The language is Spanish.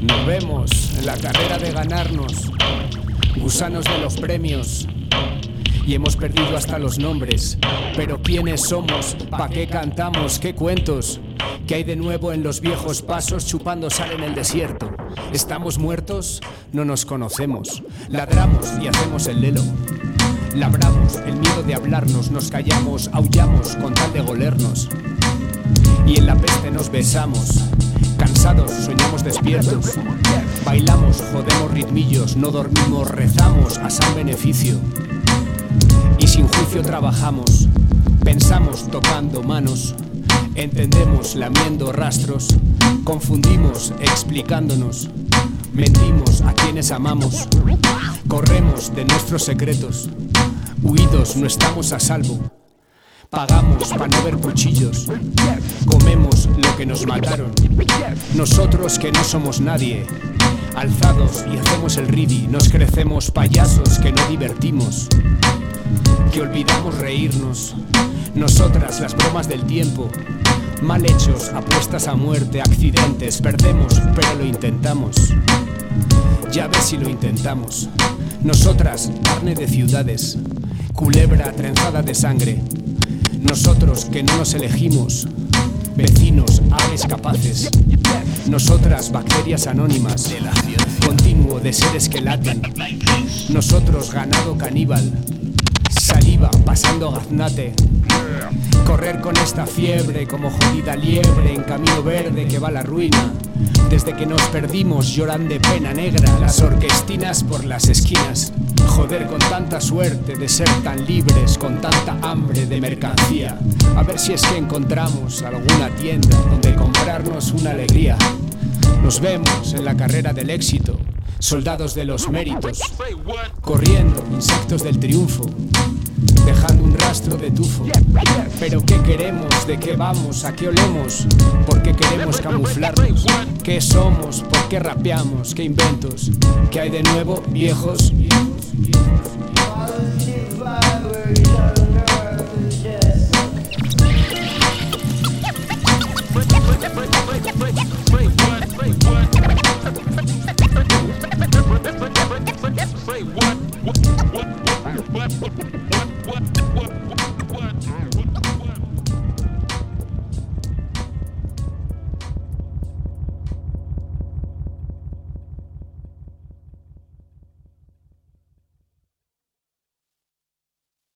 Nos vemos en la carrera de ganarnos, gusanos de los premios. Y hemos perdido hasta los nombres. Pero ¿quiénes somos? ¿Pa' qué cantamos? ¿Qué cuentos? ¿Qué hay de nuevo en los viejos pasos chupando sal en el desierto? ¿Estamos muertos? No nos conocemos. Ladramos y hacemos el lelo. Labramos el miedo de hablarnos, nos callamos, aullamos con tal de golernos. Y en la peste nos besamos. Soñamos despiertos. Bailamos, jodemos ritmillos, no dormimos, rezamos a san beneficio. Y sin juicio trabajamos, pensamos tocando manos, entendemos lamiendo rastros, confundimos explicándonos, mentimos a quienes amamos, corremos de nuestros secretos, huidos no estamos a salvo. Pagamos para no ver cuchillos. Comemos lo que nos mataron. Nosotros que no somos nadie. Alzados y hacemos el ridi. Nos crecemos payasos que no divertimos. Que olvidamos reírnos. Nosotras las bromas del tiempo. Mal hechos, apuestas a muerte, accidentes. Perdemos, pero lo intentamos. Ya ves si lo intentamos. Nosotras, carne de ciudades. Culebra trenzada de sangre. Nosotros que no nos elegimos, vecinos, aves capaces. Nosotras, bacterias anónimas, continuo de seres que laten. Nosotros, ganado caníbal, saliva pasando gaznate. Correr con esta fiebre como jodida liebre en camino verde que va a la ruina. Desde que nos perdimos lloran de pena negra las orquestinas por las esquinas. Joder con tanta suerte de ser tan libres, con tanta de mercancía. A ver si es que encontramos alguna tienda donde comprarnos una alegría. Nos vemos en la carrera del éxito, soldados de los méritos, corriendo, insectos del triunfo, dejando un rastro de tufo. Pero ¿qué queremos? ¿De qué vamos? ¿A qué olemos? ¿Por qué queremos camuflarnos? ¿Qué somos? ¿Por qué rapeamos? ¿Qué inventos? ¿Qué hay de nuevo? Viejos.